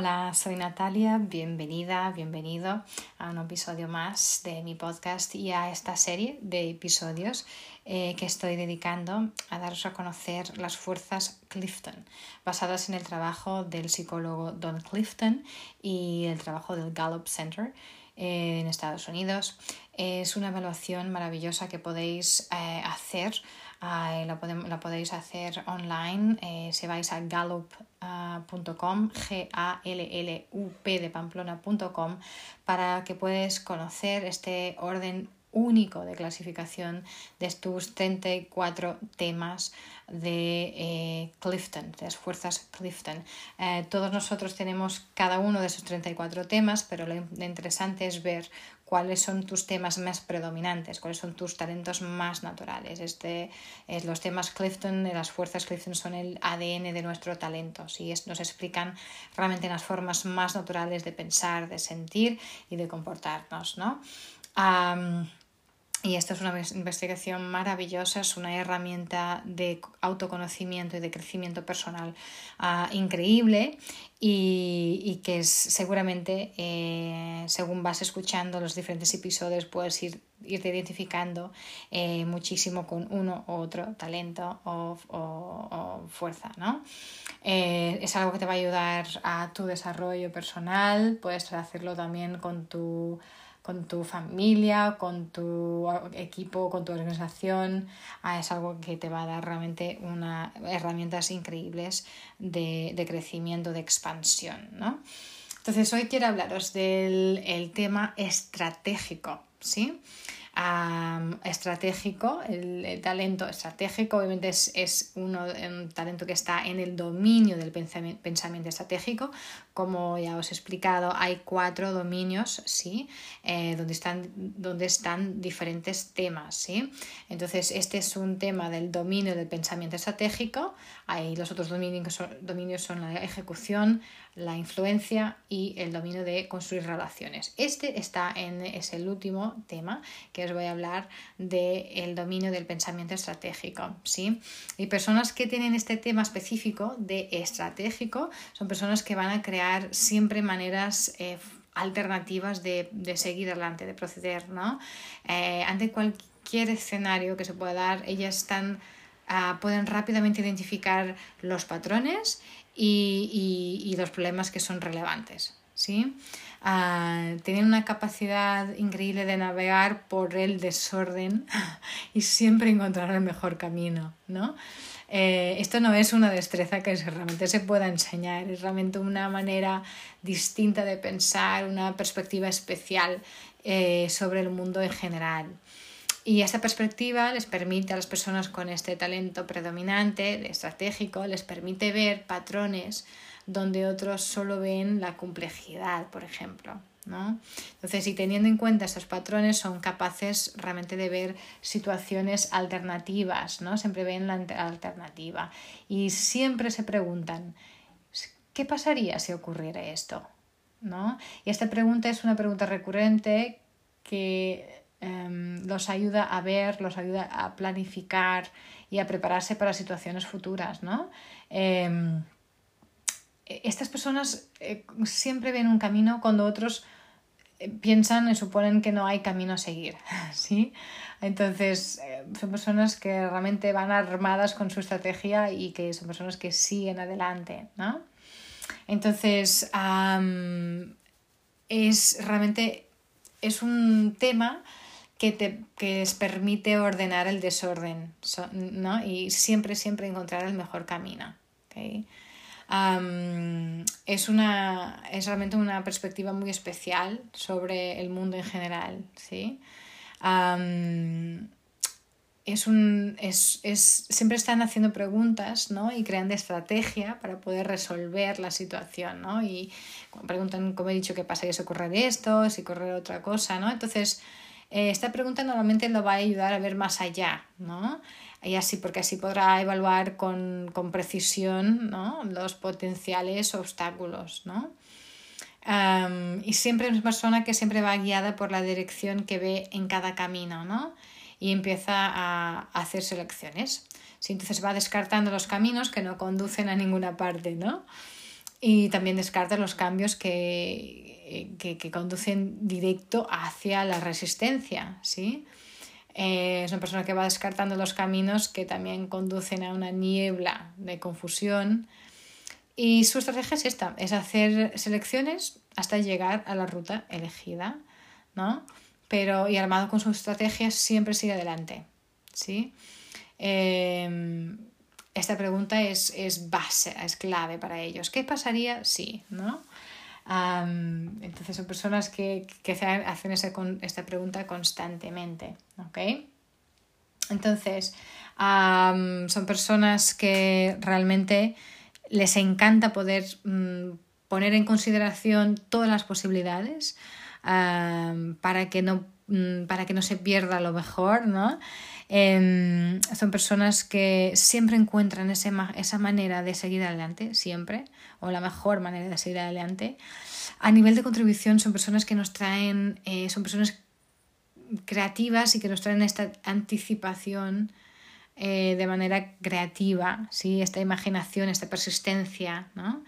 Hola, soy Natalia, bienvenida, bienvenido a un episodio más de mi podcast y a esta serie de episodios eh, que estoy dedicando a daros a conocer las fuerzas Clifton, basadas en el trabajo del psicólogo Don Clifton y el trabajo del Gallup Center eh, en Estados Unidos. Es una evaluación maravillosa que podéis eh, hacer la, podéis hacer online eh, si vais a gallup.com, G-A-L-L-U-P de Pamplona.com, para que puedas conocer este orden único de clasificación de tus 34 temas de eh, Clifton, de las fuerzas Clifton. Eh, todos nosotros tenemos cada uno de esos 34 temas, pero lo interesante es ver cuáles son tus temas más predominantes, cuáles son tus talentos más naturales. Este, eh, los temas Clifton, las fuerzas Clifton son el ADN de nuestro talento, ¿sí? nos explican realmente las formas más naturales de pensar, de sentir y de comportarnos. ¿no? Y esto es una investigación maravillosa, es una herramienta de autoconocimiento y de crecimiento personal ah, increíble y, que es, seguramente, eh, según vas escuchando los diferentes episodios, puedes ir, irte identificando eh, muchísimo con uno u otro talento o, fuerza. ¿no? Eh, es algo que te va a ayudar a tu desarrollo personal, puedes hacerlo también con tu con tu familia, con tu equipo, con tu organización. Ah, es algo que te va a dar realmente una, herramientas increíbles de, de crecimiento, de expansión. ¿no? Entonces, hoy quiero hablaros del el tema estratégico. ¿sí? Estratégico, el, talento estratégico obviamente es, es uno, un talento que está en el dominio del pensamiento, estratégico. Como ya os he explicado, hay cuatro dominios, ¿sí? Eh, donde, están, donde están diferentes temas, ¿sí? Entonces, este es un tema del dominio del pensamiento estratégico. Hay los otros dominios, dominios son la ejecución, la influencia y el dominio de construir relaciones. Este está en, es el último tema que os voy a hablar del dominio del pensamiento estratégico. ¿sí? Y personas que tienen este tema específico de estratégico son personas que van a crear siempre maneras eh, alternativas de, seguir adelante, de proceder. ¿no? Eh, ante cualquier escenario que se pueda dar, ellas están, ah, pueden rápidamente identificar los patrones y, los problemas que son relevantes. ¿sí? Ah, tienen una capacidad increíble de navegar por el desorden y siempre encontrar el mejor camino. ¿no? Eh, esto no es una destreza que realmente se pueda enseñar, es realmente una manera distinta de pensar, una perspectiva especial eh, sobre el mundo en general. Y esta perspectiva les permite a las personas con este talento predominante, estratégico, les permite ver patrones donde otros solo ven la complejidad, por ejemplo. ¿no? Entonces, y teniendo en cuenta estos patrones, son capaces realmente de ver situaciones alternativas, ¿no? Siempre ven la alternativa y siempre se preguntan, ¿qué pasaría si ocurriera esto? ¿No? Y esta pregunta es una pregunta recurrente que Em, los ayuda a ver, los ayuda a planificar y a prepararse para situaciones futuras, ¿no? Em, estas personas eh, siempre ven un camino cuando otros eh, piensan y suponen que no hay camino a seguir, ¿sí? Entonces, eh, son personas que realmente van armadas con su estrategia y que son personas que siguen adelante, ¿no? Entonces, es realmente, es un tema que, te, que les permite ordenar el desorden ¿no? y siempre, siempre encontrar el mejor camino. es, una, es realmente una perspectiva muy especial sobre el mundo en general. ¿sí? es un, es, es, siempre están haciendo preguntas ¿no? y creando estrategia para poder resolver la situación. ¿no? Y preguntan, como he dicho, qué pasaría si ocurre esto, si ocurre otra cosa. ¿no? Entonces, Eh, esta pregunta normalmente lo va a ayudar a ver más allá, ¿no? Y así, porque así podrá evaluar con, con precisión ¿no? los potenciales obstáculos, ¿no? y siempre es una persona que siempre va guiada por la dirección que ve en cada camino, ¿no? Y empieza a hacer selecciones. Sí, entonces va descartando los caminos que no conducen a ninguna parte, ¿no? Y también descarta los cambios que, que, que conducen directo hacia la resistencia, ¿sí? Eh, es una persona que va descartando los caminos que también conducen a una niebla de confusión. Y su estrategia es esta, es hacer selecciones hasta llegar a la ruta elegida, ¿no? Pero, y armado con su estrategia, siempre sigue adelante, ¿sí? Em, esta pregunta es, es base, es clave para ellos. ¿Qué pasaría si, no? Entonces son personas que, que hacen esta pregunta constantemente, ¿ok? Entonces, son personas que realmente les encanta poder mm, poner en consideración todas las posibilidades para, que no, mm, para que no se pierda lo mejor, ¿no? Em, son personas que siempre encuentran ese, esa manera de seguir adelante, siempre, o la mejor manera de seguir adelante. A nivel de contribución son personas que nos traen, eh, son personas creativas y que nos traen esta anticipación eh, de manera creativa, ¿sí? esta imaginación, esta persistencia. ¿no?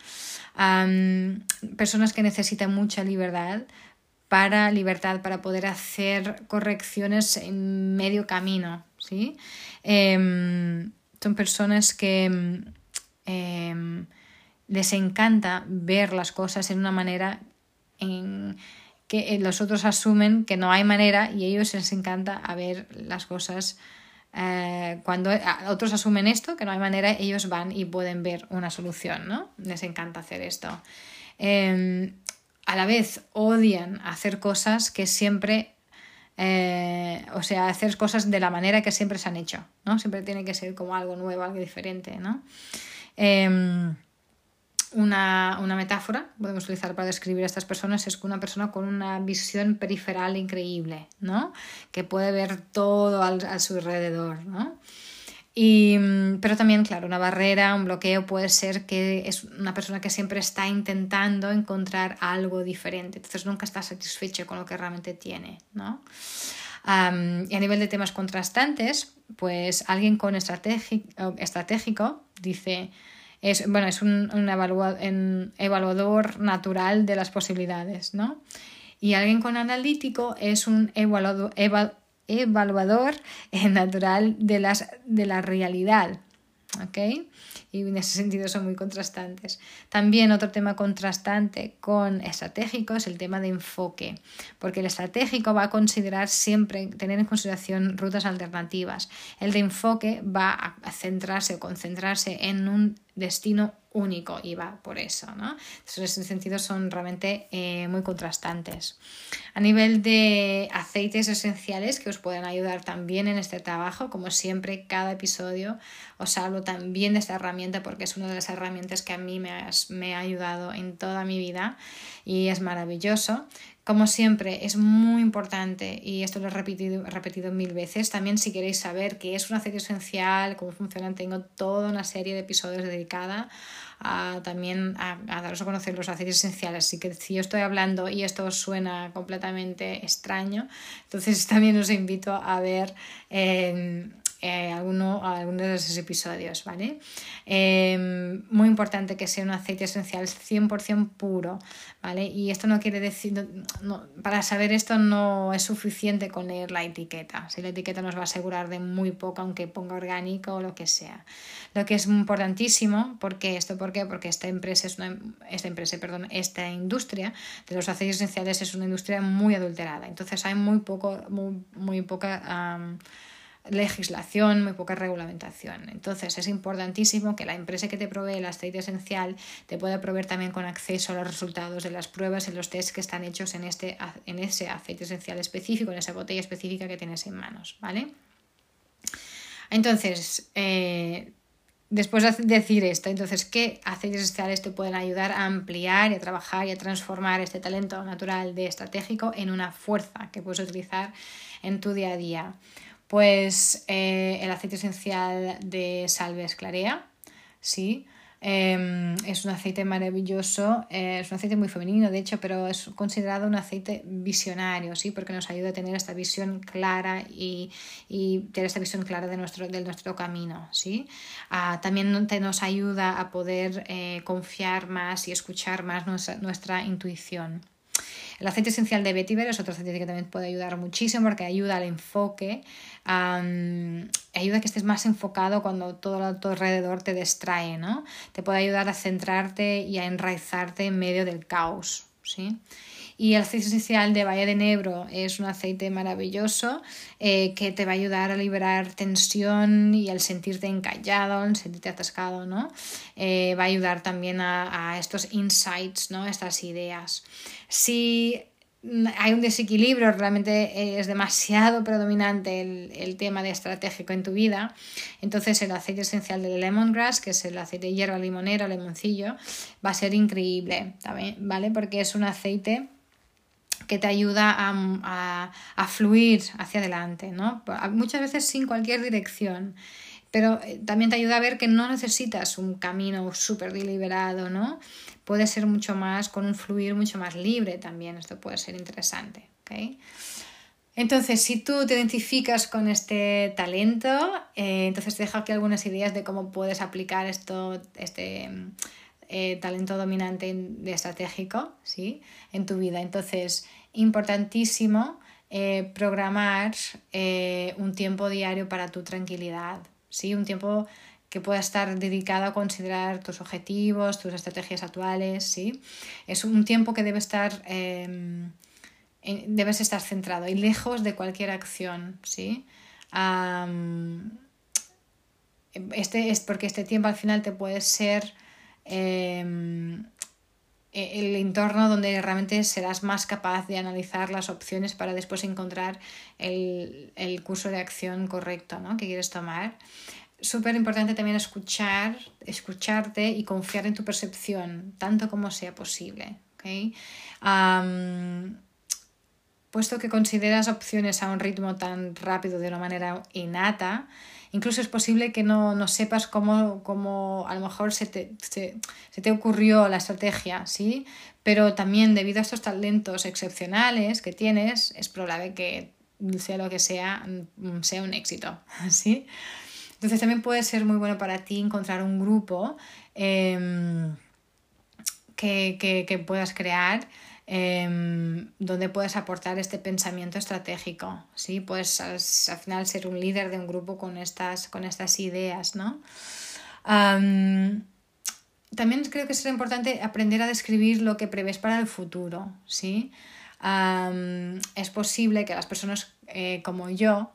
personas que necesitan mucha libertad para libertad, para poder hacer correcciones en medio camino. ¿Sí? Em, son personas que em, les encanta ver las cosas en una manera en que los otros asumen que no hay manera y a ellos les encanta ver las cosas eh, cuando otros asumen esto, que no hay manera, ellos van y pueden ver una solución, ¿no? Les encanta hacer esto. Em, a la vez odian hacer cosas que siempre, eh, o sea, hacer cosas de la manera que siempre se han hecho, ¿no? Siempre tiene que ser como algo nuevo, algo diferente, ¿no? Em, una, una, metáfora podemos utilizar para describir a estas personas es una persona con una visión periferal increíble, ¿no? Que puede ver todo al, a su alrededor, ¿no? Y, mm, pero también, claro, una barrera, un bloqueo puede ser que es una persona que siempre está intentando encontrar algo diferente, entonces nunca está satisfecho con lo que realmente tiene, ¿no? y a nivel de temas contrastantes, pues alguien con estratégico, dice, es, bueno, es un, un, evaluador natural de las posibilidades, ¿no? Y alguien con analítico es un evaluador, evaluador natural de, las, de la realidad. ¿ok? Y en ese sentido son muy contrastantes. También otro tema contrastante con estratégico es el tema de enfoque, porque el estratégico va a considerar siempre, tener en consideración rutas alternativas. El de enfoque va a centrarse o concentrarse en un destino único y va por eso, ¿no? Entonces, en ese sentido son realmente eh, muy contrastantes. A nivel de aceites esenciales que os pueden ayudar también en este trabajo, como siempre, cada episodio os hablo también de esta herramienta porque es una de las herramientas que a mí me, me ha ayudado en toda mi vida y es maravilloso. Como siempre, es muy importante, y esto lo he repetido, repetido mil veces, también si queréis saber qué es un aceite esencial, cómo funcionan, tengo toda una serie de episodios dedicada a, también a, daros a conocer los aceites esenciales. Así que si yo estoy hablando y esto os suena completamente extraño, entonces también os invito a ver... Eh, eh, alguno, algunos de esos episodios, ¿vale? Em, muy importante que sea un aceite esencial 100% puro, ¿vale? Y esto no quiere decir, no, para saber esto no es suficiente con leer la etiqueta, si la etiqueta nos va a asegurar de muy poco, aunque ponga orgánico o lo que sea. Lo que es importantísimo, ¿por esto? ¿Por qué? Porque esta empresa es una, esta empresa, perdón, esta industria de los aceites esenciales es una industria muy adulterada, entonces hay muy poco, muy, muy poca legislación, muy poca regulamentación. Entonces es importantísimo que la empresa que te provee el aceite esencial te pueda proveer también con acceso a los resultados de las pruebas y los tests que están hechos en, este, en ese aceite esencial específico, en esa botella específica que tienes en manos, ¿vale? Entonces, eh, después de decir esto, entonces, ¿qué aceites esenciales te pueden ayudar a ampliar y a trabajar y a transformar este talento natural de estratégico en una fuerza que puedes utilizar en tu día a día? Pues eh, el aceite esencial de Salves Clarea, ¿sí? Em, es un aceite maravilloso, eh, es un aceite muy femenino, de hecho, pero es considerado un aceite visionario, ¿sí? Porque nos ayuda a tener esta visión clara y, tener esta visión clara de nuestro, nuestro camino, ¿sí? Ah, también te nos ayuda a poder eh, confiar más y escuchar más nuestra intuición. El aceite esencial de vetiver es otro aceite que también puede ayudar muchísimo porque ayuda al enfoque, ayuda a que estés más enfocado cuando todo a tu alrededor te distrae, ¿no? Te puede ayudar a centrarte y a enraizarte en medio del caos, ¿sí? Y el aceite esencial de Valle de Nebro es un aceite maravilloso eh, que te va a ayudar a liberar tensión y al sentirte encallado, al sentirte atascado, ¿no? Eh, va a ayudar también a, a estos insights, ¿no? Estas ideas. Si hay un desequilibrio, realmente es demasiado predominante el, tema de estratégico en tu vida. Entonces el aceite esencial del lemongrass, que es el aceite de hierba limonero, limoncillo, va a ser increíble, ¿vale? Porque es un aceite que te ayuda a, fluir hacia adelante, ¿no? Muchas veces sin cualquier dirección, pero eh, también te ayuda a ver que no necesitas un camino súper deliberado, ¿no? Puede ser mucho más, con un fluir mucho más libre también, esto puede ser interesante, ¿ok? Entonces, si tú te identificas con este talento, eh, entonces te dejo aquí algunas ideas de cómo puedes aplicar esto, este eh, talento dominante de estratégico ¿sí? en tu vida. Entonces, importantísimo eh, programar eh, un tiempo diario para tu tranquilidad, ¿sí? un tiempo que pueda estar dedicado a considerar tus objetivos, tus estrategias actuales. ¿sí? Es un tiempo que debe estar, em, debes estar centrado y lejos de cualquier acción. ¿sí? este es porque este tiempo al final te puede ser Em, el entorno donde realmente serás más capaz de analizar las opciones para después encontrar el, curso de acción correcto ¿no? que quieres tomar. Súper importante también escuchar, escucharte y confiar en tu percepción, tanto como sea posible. Puesto que consideras opciones a un ritmo tan rápido de una manera innata, Incluso es posible que no, sepas cómo, cómo, a lo mejor se te, se, te ocurrió la estrategia, ¿sí? Pero también debido a estos talentos excepcionales que tienes, es probable que sea lo que sea, mm, sea un éxito, ¿sí? Entonces también puede ser muy bueno para ti encontrar un grupo em, que, que, que, puedas crear Em, donde puedes aportar este pensamiento estratégico, ¿sí? Puedes al, final ser un líder de un grupo con estas, con estas ideas, ¿no? también creo que será importante aprender a describir lo que prevés para el futuro, ¿sí? es posible que las personas eh, como yo,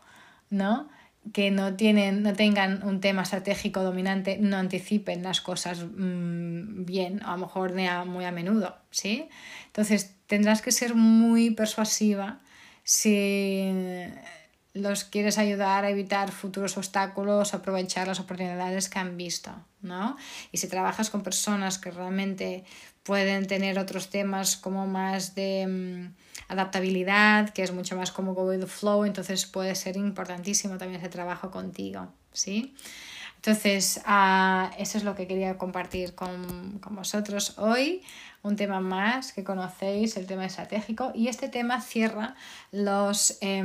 ¿no? Que no, tienen, no tengan un tema estratégico dominante no anticipen las cosas mm, bien, a lo mejor muy a menudo, ¿sí? Entonces tendrás que ser muy persuasiva si los quieres ayudar a evitar futuros obstáculos, aprovechar las oportunidades que han visto, ¿no? Y si trabajas con personas que realmente pueden tener otros temas como más de mm, adaptabilidad, que es mucho más como go with the flow, entonces puede ser importantísimo también ese trabajo contigo, ¿sí? Entonces, uh, eso es lo que quería compartir con, con, vosotros hoy. Un tema más que conocéis, el tema estratégico. Y este tema cierra los, eh,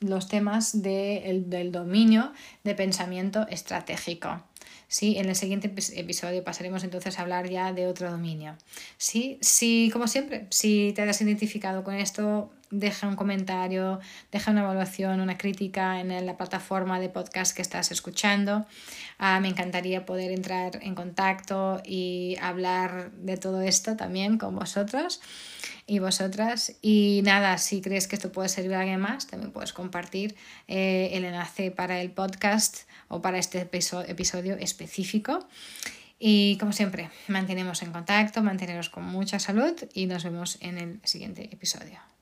los temas de, el, del dominio de pensamiento estratégico. ¿Sí? En el siguiente episodio pasaremos entonces a hablar ya de otro dominio. ¿sí? Si, como siempre, si te has identificado con esto, deja un comentario, deja una evaluación, una crítica en la plataforma de podcast que estás escuchando. Ah, me encantaría poder entrar en contacto y hablar de todo esto también con vosotros y vosotras. Y nada, si crees que esto puede servir a alguien más, también puedes compartir eh, el enlace para el podcast o para este episodio específico. Y como siempre, mantenemos en contacto, manteneros con mucha salud y nos vemos en el siguiente episodio.